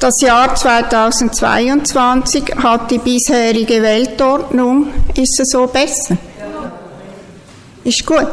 Das Jahr 2022 hat die bisherige Weltordnung. Ist es so besser? Ist gut.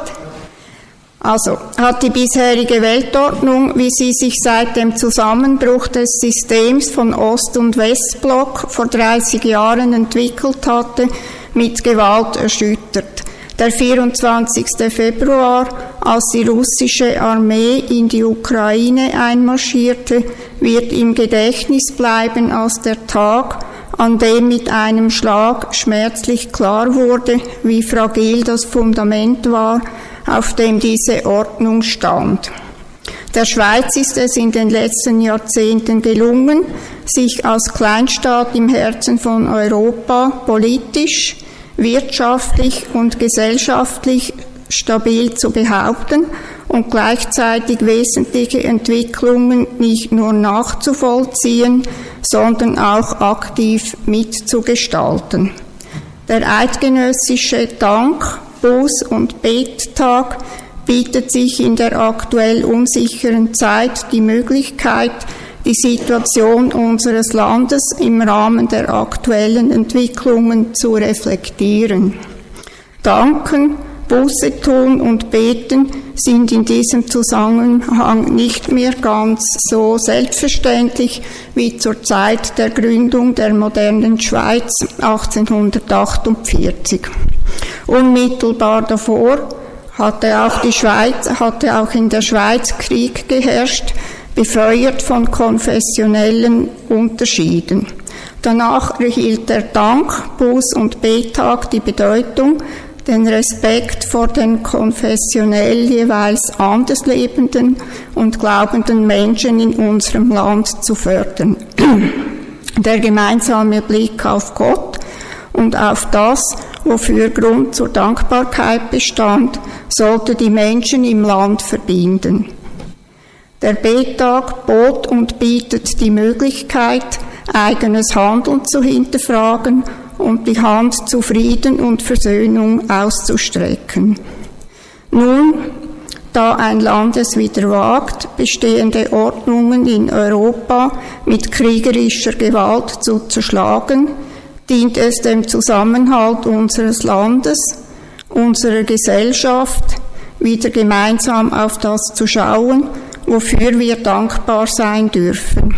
Also hat die bisherige Weltordnung, wie sie sich seit dem Zusammenbruch des Systems von Ost- und Westblock vor 30 Jahren entwickelt hatte, mit Gewalt erschüttert. Der 24. Februar, als die russische Armee in die Ukraine einmarschierte, wird im Gedächtnis bleiben als der Tag, an dem mit einem Schlag schmerzlich klar wurde, wie fragil das Fundament war, auf dem diese Ordnung stand. Der Schweiz ist es in den letzten Jahrzehnten gelungen, sich als Kleinstaat im Herzen von Europa politisch, wirtschaftlich und gesellschaftlich stabil zu behaupten und gleichzeitig wesentliche Entwicklungen nicht nur nachzuvollziehen, sondern auch aktiv mitzugestalten. Der eidgenössische Dank Buß- und Bettag bietet sich in der aktuell unsicheren Zeit die Möglichkeit, die Situation unseres Landes im Rahmen der aktuellen Entwicklungen zu reflektieren. Danken, Buße tun und beten sind in diesem Zusammenhang nicht mehr ganz so selbstverständlich wie zur Zeit der Gründung der modernen Schweiz 1848. Unmittelbar davor hatte auch die Schweiz, hatte auch in der Schweiz Krieg geherrscht, befeuert von konfessionellen Unterschieden. Danach erhielt der Dank, Buß- und Betag die Bedeutung, den Respekt vor den konfessionell jeweils anders lebenden und glaubenden Menschen in unserem Land zu fördern. Der gemeinsame Blick auf Gott und auf das, wofür Grund zur Dankbarkeit bestand, sollte die Menschen im Land verbinden. Der Betag bot und bietet die Möglichkeit, eigenes Handeln zu hinterfragen und die Hand zu Frieden und Versöhnung auszustrecken. Nun, da ein Land es wieder wagt, bestehende Ordnungen in Europa mit kriegerischer Gewalt zu zerschlagen, dient es dem Zusammenhalt unseres Landes, unserer Gesellschaft, wieder gemeinsam auf das zu schauen, wofür wir dankbar sein dürfen.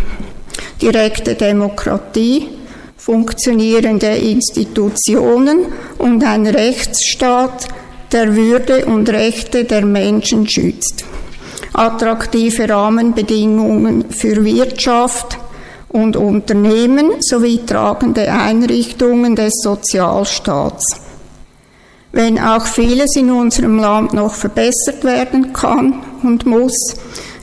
Direkte Demokratie, funktionierende Institutionen und ein Rechtsstaat, der Würde und Rechte der Menschen schützt. Attraktive Rahmenbedingungen für Wirtschaft, und Unternehmen sowie tragende Einrichtungen des Sozialstaats. Wenn auch vieles in unserem Land noch verbessert werden kann und muss,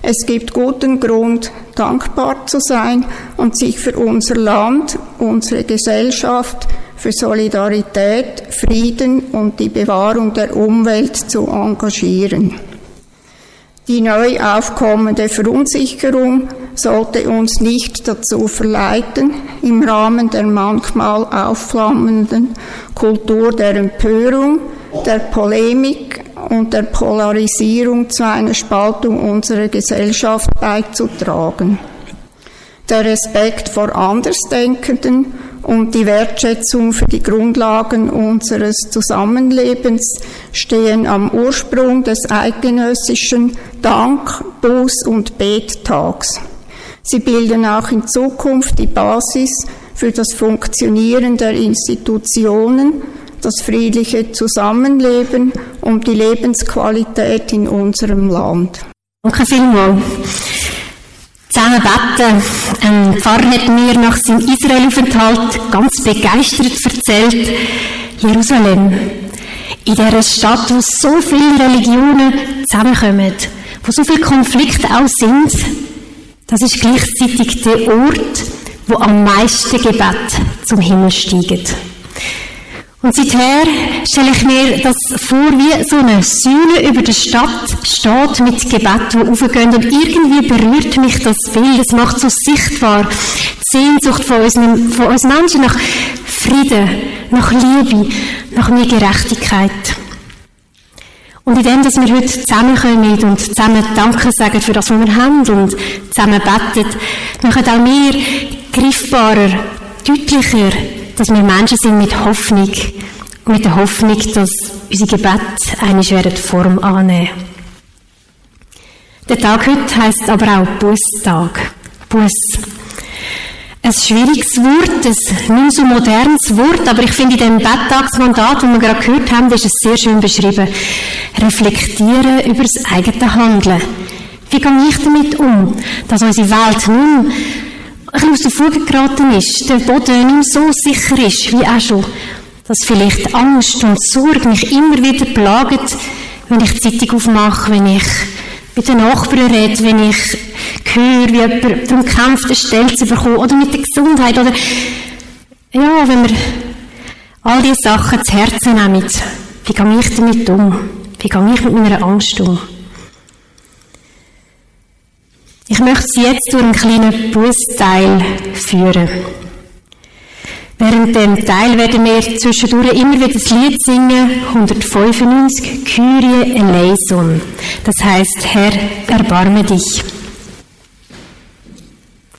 es gibt guten Grund, dankbar zu sein und sich für unser Land, unsere Gesellschaft, für Solidarität, Frieden und die Bewahrung der Umwelt zu engagieren. Die neu aufkommende Verunsicherung sollte uns nicht dazu verleiten, im Rahmen der manchmal aufflammenden Kultur der Empörung, der Polemik und der Polarisierung zu einer Spaltung unserer Gesellschaft beizutragen. Der Respekt vor Andersdenkenden und die Wertschätzung für die Grundlagen unseres Zusammenlebens stehen am Ursprung des eidgenössischen Dank-, Buß- und Bettags. Sie bilden auch in Zukunft die Basis für das Funktionieren der Institutionen, das friedliche Zusammenleben und die Lebensqualität in unserem Land. Danke vielmals. Zusammen beten. Ein Pfarrer hat mir nach seinem Israelaufenthalt ganz begeistert erzählt, Jerusalem, in dieser Stadt, wo so viele Religionen zusammenkommen, wo so viele Konflikte auch sind, das ist gleichzeitig der Ort, wo am meisten Gebet zum Himmel steigt. Und seither stelle ich mir das vor, wie so eine Säule über der Stadt steht mit Gebet, die aufgehen. Und irgendwie berührt mich das Bild. Es macht so sichtbar die Sehnsucht von uns, von uns Menschen nach Frieden, nach Liebe, nach mehr Gerechtigkeit. Und in dem, dass wir heute zusammenkommen und zusammen Danke sagen für das, was wir haben und zusammen beten, machen auch wir griffbarer, deutlicher, dass wir Menschen sind mit Hoffnung und mit der Hoffnung, dass unsere Gebete eine schwere Form annehmen. Der Tag heute heisst aber auch Busstag. Bus. Ein schwieriges Wort, ein nicht so modernes Wort, aber ich finde in dem Betttagsmandat, das wir gerade gehört haben, ist es sehr schön beschrieben. Reflektieren über das eigene Handeln. Wie gehe ich damit um, dass unsere Welt nun bisschen aus der Fuge geraten ist, der Boden nicht mehr so sicher ist wie auch schon, dass vielleicht Angst und Sorge mich immer wieder plagen, wenn ich die Zeitung aufmache, wenn ich mit den Nachbarn rede, wenn ich höre, wie jemand darum kämpft, eine Stelle zu bekommen, oder mit der Gesundheit, oder, ja, wenn wir all diese Sachen zu Herzen nehmen, wie gehe ich damit um? Wie gehe ich mit meiner Angst um? Ich möchte Sie jetzt durch einen kleinen Bußteil führen. Während dem Teil werden wir zwischendurch immer wieder das Lied singen, 195, Kyrie eleison. Das heißt, Herr, erbarme dich.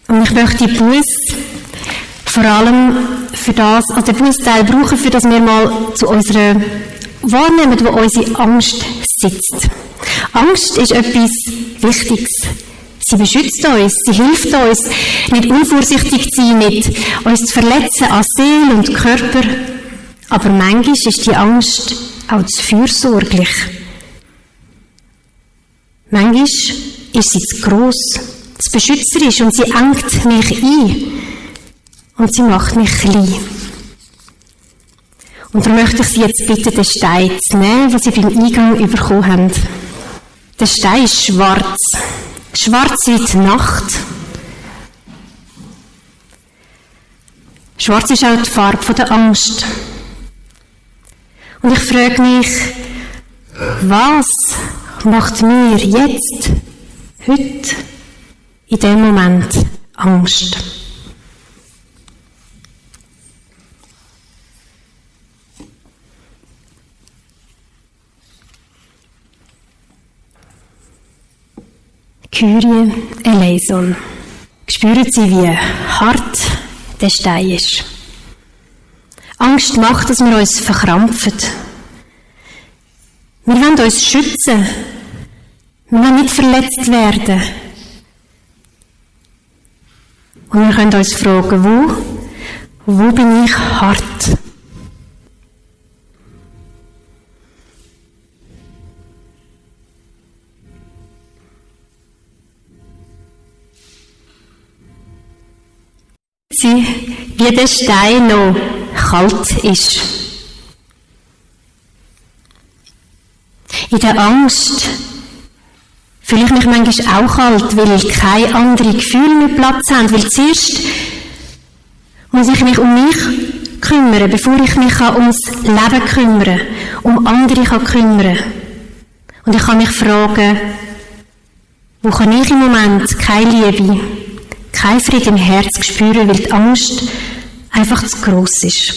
Und ich möchte die Buß vor allem für das, also den Bußteil brauchen, für das wir mal zu unserer wahrnehmen, wo unsere Angst sitzt. Angst ist etwas Wichtiges. Sie beschützt uns, sie hilft uns, nicht unvorsichtig zu sein, nicht uns zu verletzen an Seele und Körper. Aber manchmal ist die Angst auch zu fürsorglich. Manchmal ist sie zu gross, zu beschützerisch und sie engt mich ein. Und sie macht mich klein. Und darum möchte ich Sie jetzt bitten, den Stein zu nehmen, den Sie beim Eingang bekommen haben. Der Stein ist schwarz. Schwarz wie die Nacht. Schwarz ist auch die Farbe der Angst. Und ich frage mich, was macht mir jetzt, heute, in dem Moment Angst? Kyrie eleison. Spüren Sie, wie hart der Stein ist. Angst macht, dass wir uns verkrampfen. Wir wollen uns schützen. Wir wollen nicht verletzt werden. Und wir können uns fragen, wo? Wo bin ich hart? Sie, wie der Stein noch kalt ist. In der Angst fühle ich mich manchmal auch kalt, weil keine anderen Gefühle mehr Platz haben, weil zuerst muss ich mich um mich kümmern, bevor ich mich ums Leben kümmern, um andere kann kümmern. Und ich kann mich fragen, wo kann ich im Moment keine Liebe, kein Frieden im Herz spüren, weil die Angst einfach zu groß ist.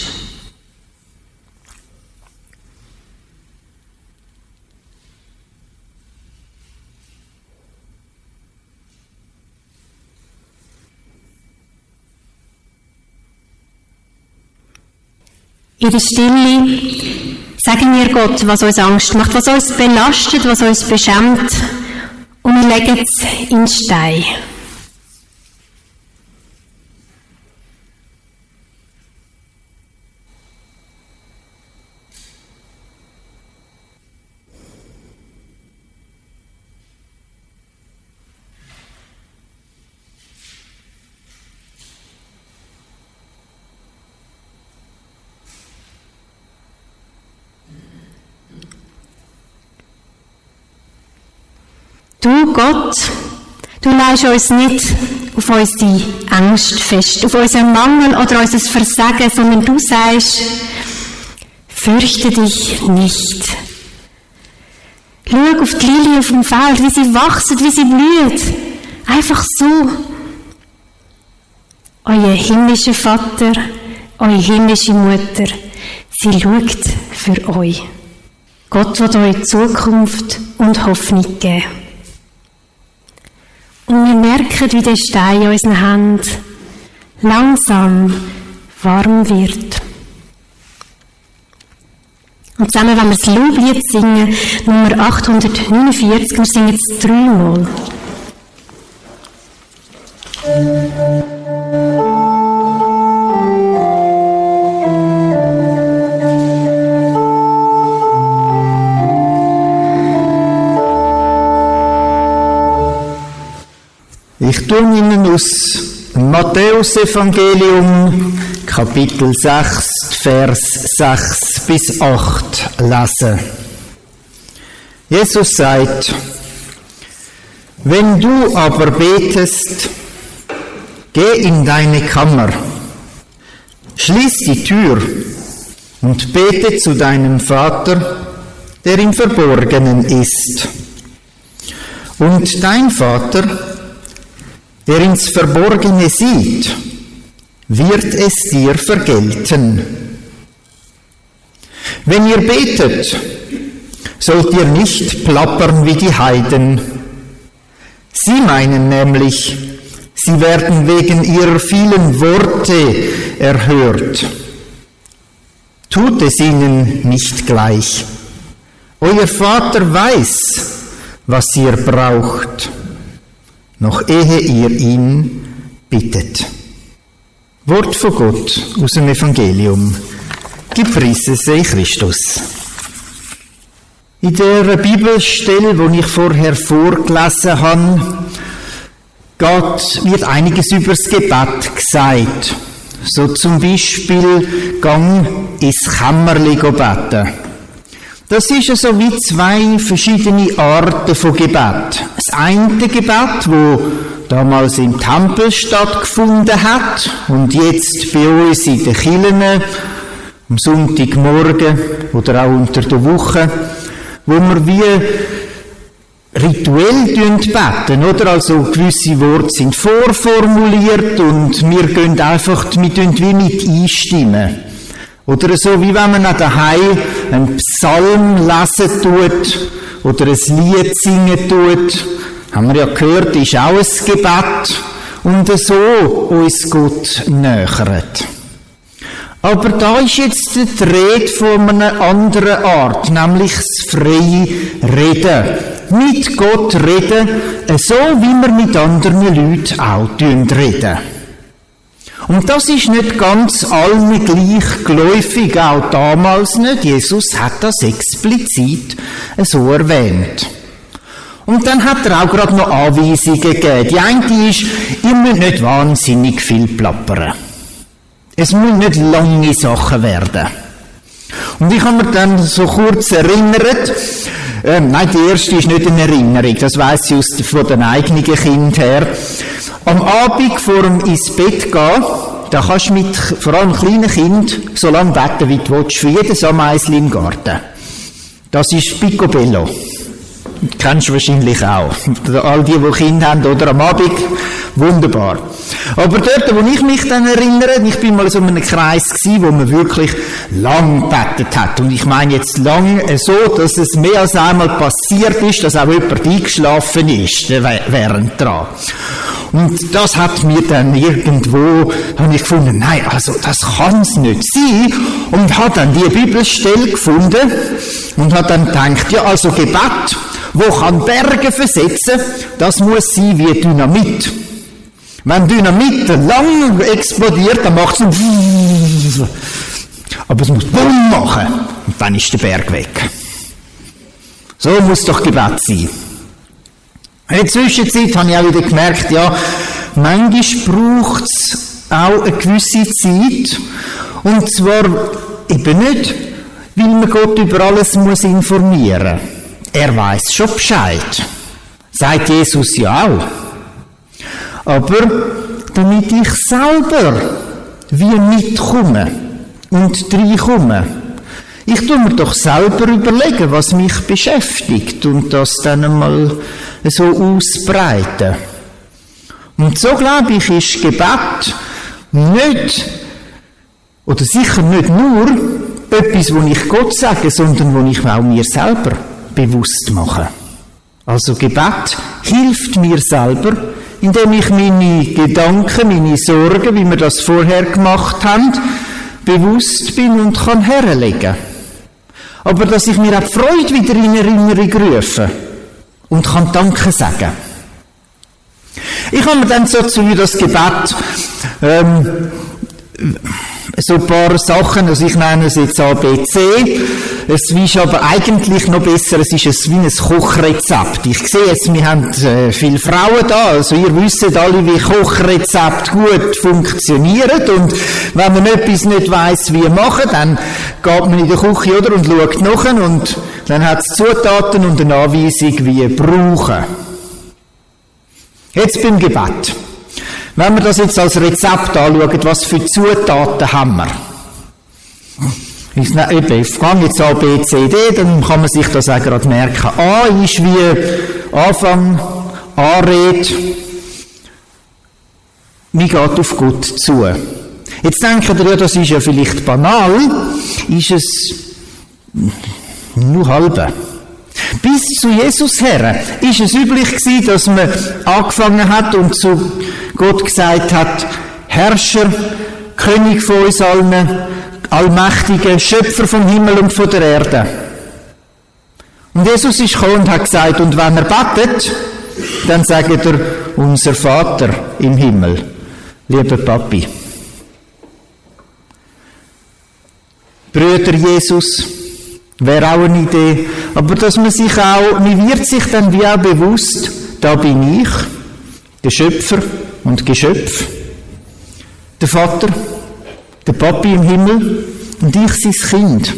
In der Stille sagen wir Gott, was uns Angst macht, was uns belastet, was uns beschämt, und wir legen es in Stein. Du, Gott, du leist uns nicht auf unsere Angst fest, auf unseren Mangel oder unser Versagen, sondern du sagst, fürchte dich nicht. Schau auf die Lilie auf dem Feld, wie sie wachsen, wie sie blüht. Einfach so. Euer himmlischer Vater, eure himmlische Mutter, sie schaut für euch. Gott wird euch Zukunft und Hoffnung geben. Und wir merken, wie der Stein in unseren Händen langsam warm wird. Und zusammen, wenn wir das Loblied singen, Nummer 849, wir singen es dreimal. Ich tue Ihnen aus Matthäus Evangelium Kapitel 6 Vers 6 bis 8 lesen. Jesus sagt, wenn du aber betest, geh in deine Kammer, schließ die Tür und bete zu deinem Vater, der im Verborgenen ist. Und dein Vater, der ins Verborgene sieht, wird es dir vergelten. Wenn ihr betet, sollt ihr nicht plappern wie die Heiden. Sie meinen nämlich, sie werden wegen ihrer vielen Worte erhört. Tut es ihnen nicht gleich. Euer Vater weiß, was ihr braucht noch ehe ihr ihn bittet. Wort von Gott aus dem Evangelium. Gepriesen sei Christus. In der Bibelstelle, die ich vorher vorgelesen habe, geht, wird einiges über das Gebet gesagt. So zum Beispiel, gang ins Kämmerli beten. Das ist so wie zwei verschiedene Arten von Gebet. Das eine Gebet, wo damals im Tempel stattgefunden hat und jetzt bei uns in den Kirchen am Sonntagmorgen oder auch unter der Woche, wo wir wie rituell beten, oder? Also gewisse Worte sind vorformuliert und wir gehen einfach, wir wie mit einstimmen. Oder so, wie wenn man daheim einen Psalm lesen tut oder ein Lied singen tut. Haben wir ja gehört, ist auch ein Gebet. Und so uns Gott nähert. Aber da ist jetzt die Rede von einer anderen Art, nämlich das freie Reden. Mit Gott reden, so wie wir mit anderen Leuten auch reden. Und das ist nicht ganz allen gleich geläufig, auch damals nicht. Jesus hat das explizit so erwähnt. Und dann hat er auch gerade noch Anweisungen gegeben. Die eine ist, ihr müsst nicht wahnsinnig viel plappern. Es müssen nicht lange Sachen werden. Und ich habe mir dann so kurz erinnert, ähm, nein, die erste ist nicht eine Erinnerung, das weiß ich aus, von den eigenen Kind her. Am Abend vor dem ins Bett gehen, da kannst du mit vor allem kleinen Kind so lange beten, wie du willst, für jedes Ameisel im Garten. Das ist Picobello. Kennst du wahrscheinlich auch. All die, die Kinder haben oder am Abend, wunderbar. Aber dort, wo ich mich dann erinnere, ich bin mal so in einem Kreis gewesen, wo man wirklich lang gebetet hat. Und ich meine jetzt lang so, dass es mehr als einmal passiert ist, dass auch jemand eingeschlafen ist, während dran. Und das hat mir dann irgendwo, habe ich gefunden, nein, also das kann es nicht sein. Und habe dann die Bibelstelle gefunden und habe dann gedacht, ja, also Gebet, wo kann Berge versetzen, das muss sein wie Dynamit. Wenn Dynamit lang explodiert, dann macht es aber es muss Bumm machen und dann ist der Berg weg. So muss doch Gebet sein. In der Zwischenzeit habe ich auch wieder gemerkt, ja, manchmal braucht es auch eine gewisse Zeit. Und zwar eben nicht, weil man Gott über alles muss informieren muss. Er weiß schon Bescheid. Sagt Jesus ja auch. Aber damit ich selber wie mitkomme und reinkomme, ich tue mir doch selber überlegen, was mich beschäftigt und das dann einmal so ausbreiten. Und so glaube ich, ist Gebet nicht, oder sicher nicht nur, etwas, wo ich Gott sage, sondern wo ich auch mir selber bewusst mache. Also Gebet hilft mir selber, indem ich meine Gedanken, meine Sorgen, wie wir das vorher gemacht haben, bewusst bin und kann herlegen. Aber dass ich mir auch die Freude wieder in Erinnerung rufe und kann Danke sagen. Ich habe mir dann so zu das Gebet ähm, so ein paar Sachen, also ich nenne es jetzt ABC. Es ist aber eigentlich noch besser, es ist ein, wie ein Kochrezept. Ich sehe jetzt, wir haben äh, viele Frauen da, also ihr wisst alle, wie Kochrezept gut funktioniert und wenn man etwas nicht weiß, wie machen, dann geht man in die Küche oder und schaut nach und dann hat es Zutaten und eine Anweisung, wie brauchen. Jetzt beim Gebet. Wenn wir das jetzt als Rezept anschauen, was für Zutaten haben wir? Ich fange jetzt A, B, C, D, dann kann man sich das auch gerade merken. A ist wie Anfang, Anrede, wie geht auf Gott zu. Jetzt denken ihr, ja, das ist ja vielleicht banal, ist es nur halbe. Bis zu Jesus her ist es üblich gewesen, dass man angefangen hat und zu Gott gesagt hat, Herrscher, König von uns allen, Allmächtiger, Schöpfer vom Himmel und von der Erde. Und Jesus ist gekommen und hat gesagt, und wenn er betet, dann sagt er, unser Vater im Himmel, lieber Papi. Brüder Jesus, wäre auch eine Idee, aber dass man sich auch, man wird sich dann wie auch bewusst, da bin ich, der Schöpfer und Geschöpf, der Vater, der Papi im Himmel und ich sein Kind.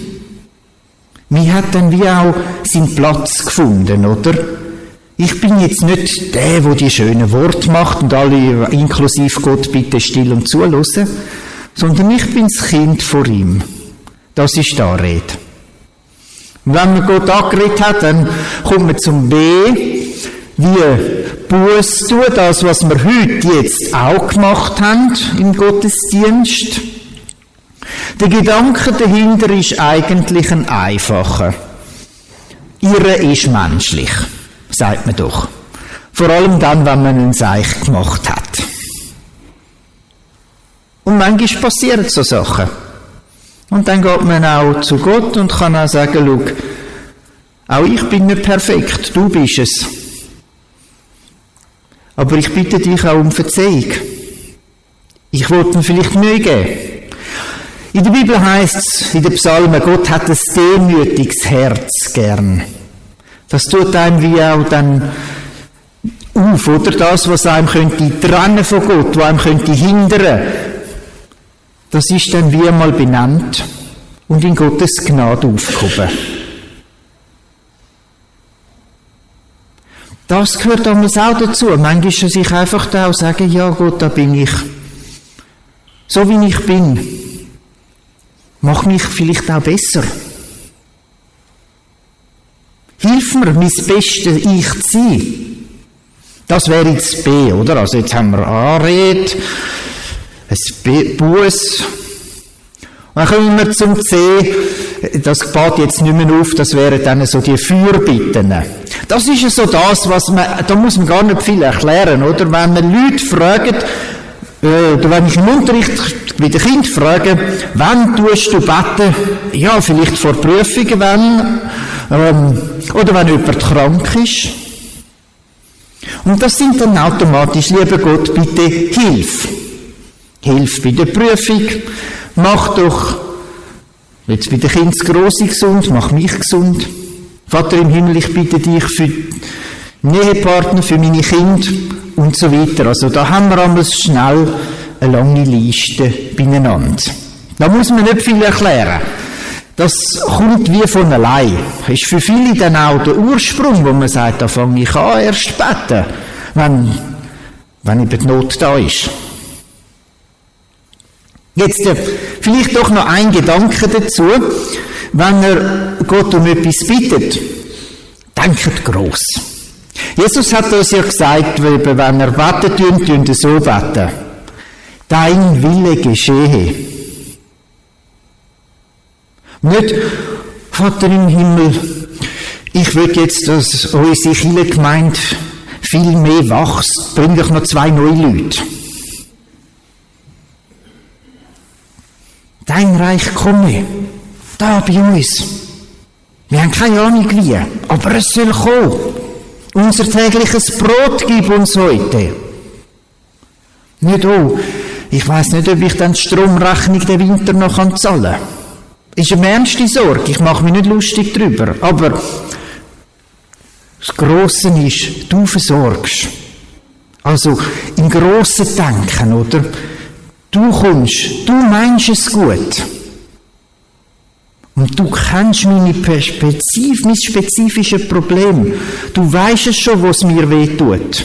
Mir hat dann wie auch seinen Platz gefunden, oder? Ich bin jetzt nicht der, wo die schönen Worte macht und alle, inklusive Gott, bitte still und zulassen, sondern ich bin das Kind vor ihm. Das ist da Rede. Und wenn man Gott angeredet hat, dann kommt man zum B, wie Buß tun, das, was wir heute jetzt auch gemacht haben im Gottesdienst. Der Gedanke dahinter ist eigentlich ein einfacher. Ihre ist menschlich, sagt man doch. Vor allem dann, wenn man einen Seich gemacht hat. Und manchmal passieren so Sachen. Und dann geht man auch zu Gott und kann auch sagen, schau, auch ich bin nicht perfekt, du bist es. Aber ich bitte dich auch um Verzeihung. Ich wollte mir vielleicht Mühe geben. In der Bibel heißt es, in den Psalmen, Gott hat ein demütiges Herz gern. Das tut einem wie auch dann auf, oder das, was einem könnte trennen von Gott, was einem könnte hindern. Das ist dann wie einmal benannt und in Gottes Gnade aufgehoben. Das gehört damals auch dazu. Manchmal sich einfach da auch sagen, ja Gott, da bin ich. So wie ich bin. Mach mich vielleicht auch besser. Hilf mir, mein bestes Ich zu sein. Das wäre jetzt B, oder? Also jetzt haben wir Anrede, ein Buß. Und dann kommen wir zum C. Das geht jetzt nicht mehr auf, das wären dann so die Fürbitten. Das ist ja so das, was man, da muss man gar nicht viel erklären, oder? Wenn man Leute fragt, äh, oder wenn ich im Unterricht mit den Kind frage, wann tust du beten? Ja, vielleicht vor Prüfungen, wenn, ähm, oder wenn jemand krank ist. Und das sind dann automatisch, lieber Gott, bitte hilf. Hilf bei der Prüfung, mach doch, jetzt bei den Kindern das Grosse gesund, mach mich gesund. Vater im Himmel, ich bitte dich für Nähepartner, für meine Kinder und so weiter. Also da haben wir einmal schnell eine lange Liste beieinander. Da muss man nicht viel erklären. Das kommt wie von allein. Ist für viele dann auch der Ursprung, wo man sagt, da fange ich an, erst beten, wenn, wenn eben die Not da ist. Jetzt äh, vielleicht doch noch ein Gedanke dazu wenn er Gott um etwas bittet, denkt groß. Jesus hat uns ja gesagt, wenn er beten tun, tun so beten. Dein Wille geschehe. Nicht, Vater im Himmel, ich will jetzt, dass unsere Kirchengemeinde viel mehr wächst, bring doch noch zwei neue Leute. Dein Reich komme, da bei uns. Wir haben keine Ahnung wie, aber es soll kommen. Unser tägliches Brot gib uns heute. Nicht, oh, ich weiß nicht, ob ich dann die Stromrechnung den Winter noch zahlen kann. Ist eine ernste Sorge, ich mache mich nicht lustig drüber. Aber das Grosse ist, du versorgst. Also im grossen Denken, oder? Du kommst, du meinst es gut. Und du kennst meine spezif mein spezifisches Problem. Du weißt es schon, was mir weh tut.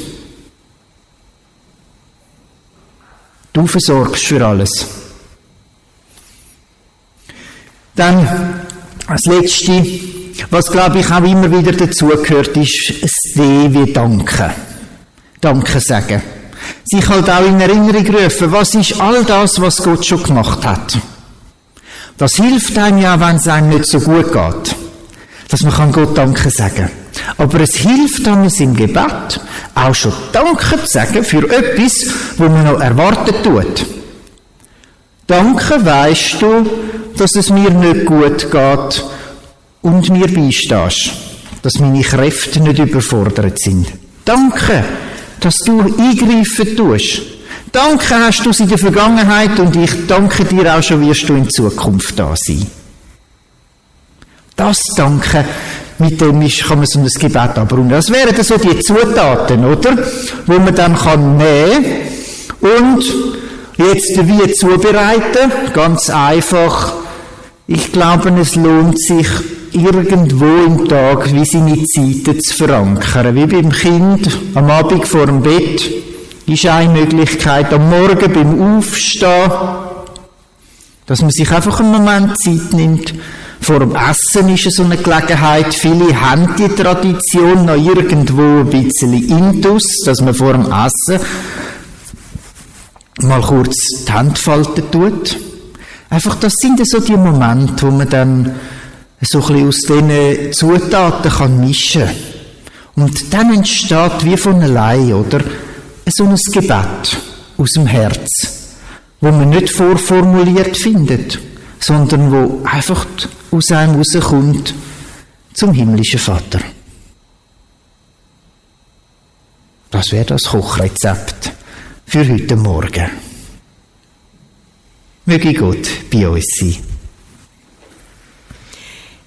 Du versorgst für alles. Dann als Letzte, was glaube ich auch immer wieder dazugehört, ist das D wie Danke. Danke sagen. Sich halt auch in Erinnerung rufen, was ist all das, was Gott schon gemacht hat. Das hilft einem ja, wenn es einem nicht so gut geht. Dass man kann Gott Danke sagen. Aber es hilft einem im Gebet auch schon Danke zu sagen für etwas, wo man noch erwartet tut. Danke weißt du, dass es mir nicht gut geht und mir beistehst, dass meine Kräfte nicht überfordert sind. Danke, dass du eingreifen tust. Danke hast du es in der Vergangenheit und ich danke dir auch schon, wirst du in Zukunft da sein. Das Danke, mit dem ist, kann man so ein Gebet abrunden. Das wären dann so die Zutaten, oder? Wo man dann kann nehmen und jetzt wie zubereiten. Ganz einfach. Ich glaube, es lohnt sich, irgendwo im Tag wie seine Zeiten zu verankern. Wie beim Kind am Abend vor dem Bett ist eine Möglichkeit, am Morgen beim Aufstehen, dass man sich einfach einen Moment Zeit nimmt. Vor dem Essen ist es so eine Gelegenheit. Viele haben die Tradition noch irgendwo ein bisschen intus, dass man vor dem Essen mal kurz die Hand falten tut. Einfach, das sind so die Momente, wo man dann so ein bisschen aus diesen Zutaten kann mischen kann. Und dann entsteht wie von allein, oder? So ein Gebet aus dem Herz, wo man nicht vorformuliert findet, sondern wo einfach aus einem rauskommt zum himmlischen Vater. Das wäre das Kochrezept für heute Morgen. Möge Gott bei uns sein.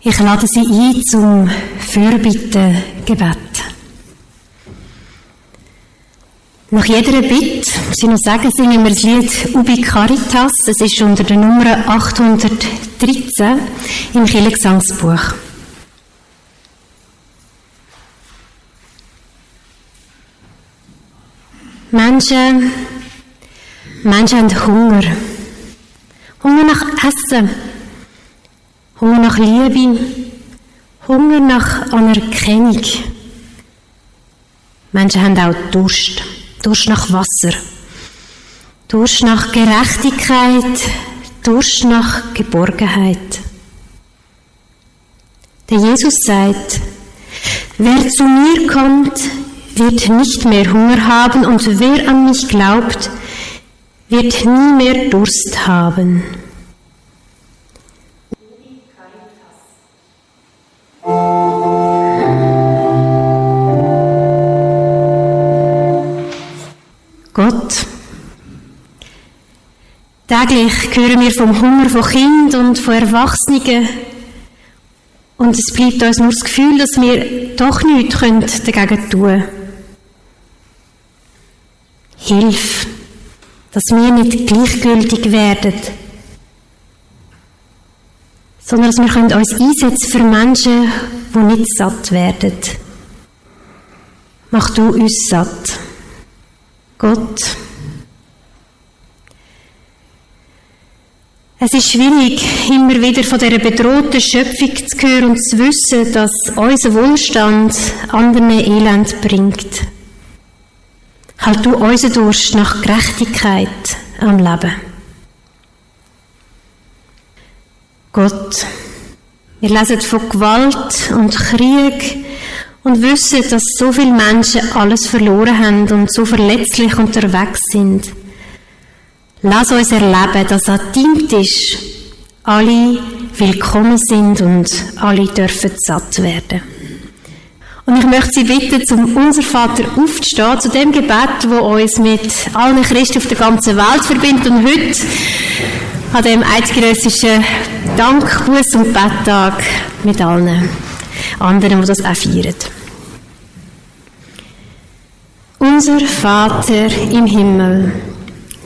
Ich lade Sie ein zum Fürbittengebet. Nach jeder Bitte, Sie noch sagen, singen wir das Lied Ubi Caritas. Es ist unter der Nummer 813 im Kirchengesangsbuch. Menschen, Menschen haben Hunger. Hunger nach Essen. Hunger nach Liebe. Hunger nach Anerkennung. Menschen haben auch Durst. Durst nach Wasser. Durst nach Gerechtigkeit. Durst nach Geborgenheit. Der Jesus sagt, wer zu mir kommt, wird nicht mehr Hunger haben und wer an mich glaubt, wird nie mehr Durst haben. Täglich hören wir vom Hunger von Kindern und von Erwachsenen. Und es bleibt uns nur das Gefühl, dass wir doch nichts dagegen tun können. Hilf, dass wir nicht gleichgültig werden, sondern dass wir uns einsetzen für Menschen, die nicht satt werden. Mach du uns satt. Gott. Es ist schwierig, immer wieder von dieser bedrohten Schöpfung zu hören und zu wissen, dass unser Wohlstand anderen Elend bringt. Halt du unseren Durst nach Gerechtigkeit am Leben. Gott, Wir lesen von Gewalt und Krieg und wissen, dass so viele Menschen alles verloren haben und so verletzlich unterwegs sind. Lass uns erleben, dass an deinem Tisch alle willkommen sind und alle dürfen satt werden. Und ich möchte Sie bitten, zum Unser Vater aufzustehen, zu dem Gebet, wo uns mit allen Christen auf der ganzen Welt verbindet und heute an dem eidgenössischen Dank, Buß und Betttag mit allen anderen, die das auch feiern. Unser Vater im Himmel,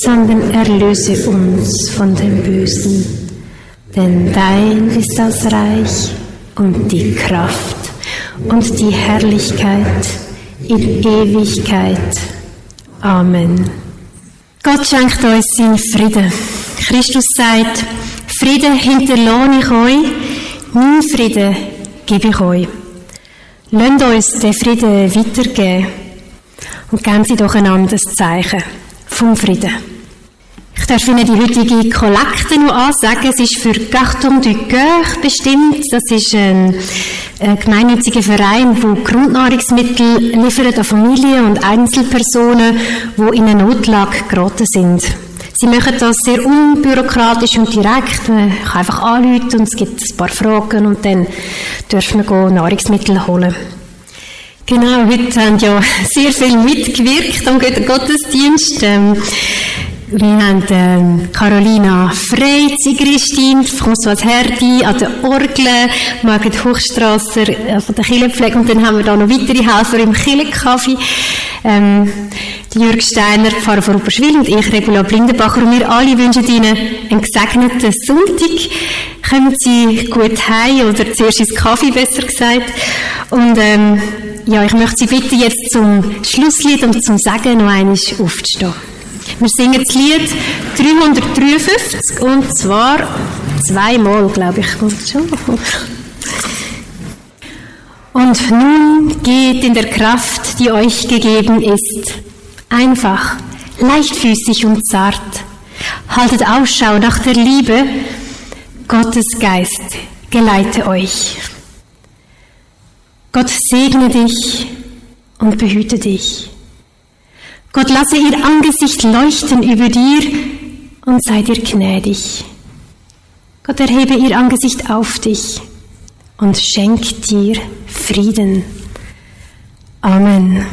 sondern erlöse uns von dem Bösen. Denn dein ist das Reich und die Kraft und die Herrlichkeit in Ewigkeit. Amen. Gott schenkt uns seinen Frieden. Christus sagt, Frieden hinterlohne ich euch, mein Frieden gebe ich euch. Lasst uns den Frieden weitergeben und geben Sie doch einander das Zeichen vom Frieden. Ich darf Ihnen die heutige Kollekte noch ansagen. Es ist für Carton du Coeur bestimmt. Das ist ein, ein gemeinnütziger Verein, der Grundnahrungsmittel liefert an Familien und Einzelpersonen, die in eine Notlage geraten sind. Sie machen das sehr unbürokratisch und direkt. Man kann einfach anrufen und es gibt ein paar Fragen und dann dürfen wir Nahrungsmittel holen. Genau, heute haben ja sehr viel mitgewirkt am Gottesdienst. Ähm, wir haben ähm, Carolina Frey, Christine, François Herdi an der Orgel, Margret Hochstrasser äh, von der Killepflege und dann haben wir da noch weitere Helfer im Killekaffee. Ähm, Jürg Steiner, Pfarrer von Rupperschwil und ich, Regula Blindenbacher. Und wir alle wünschen Ihnen einen gesegneten Sonntag. Kommen Sie gut heim oder zuerst ins Kaffee, besser gesagt. Und ähm, ja, ich möchte Sie bitten, jetzt zum Schlusslied und zum Sagen noch einmal aufzustehen. Wir singen das Lied 353 und zwar zweimal, glaube ich. Und nun geht in der Kraft, die euch gegeben ist, einfach, leichtfüßig und zart. Haltet Ausschau nach der Liebe. Gottes Geist geleite euch. Gott segne dich und behüte dich. Gott lasse ihr Angesicht leuchten über dir und sei dir gnädig. Gott erhebe ihr Angesicht auf dich und schenkt dir Frieden. Amen.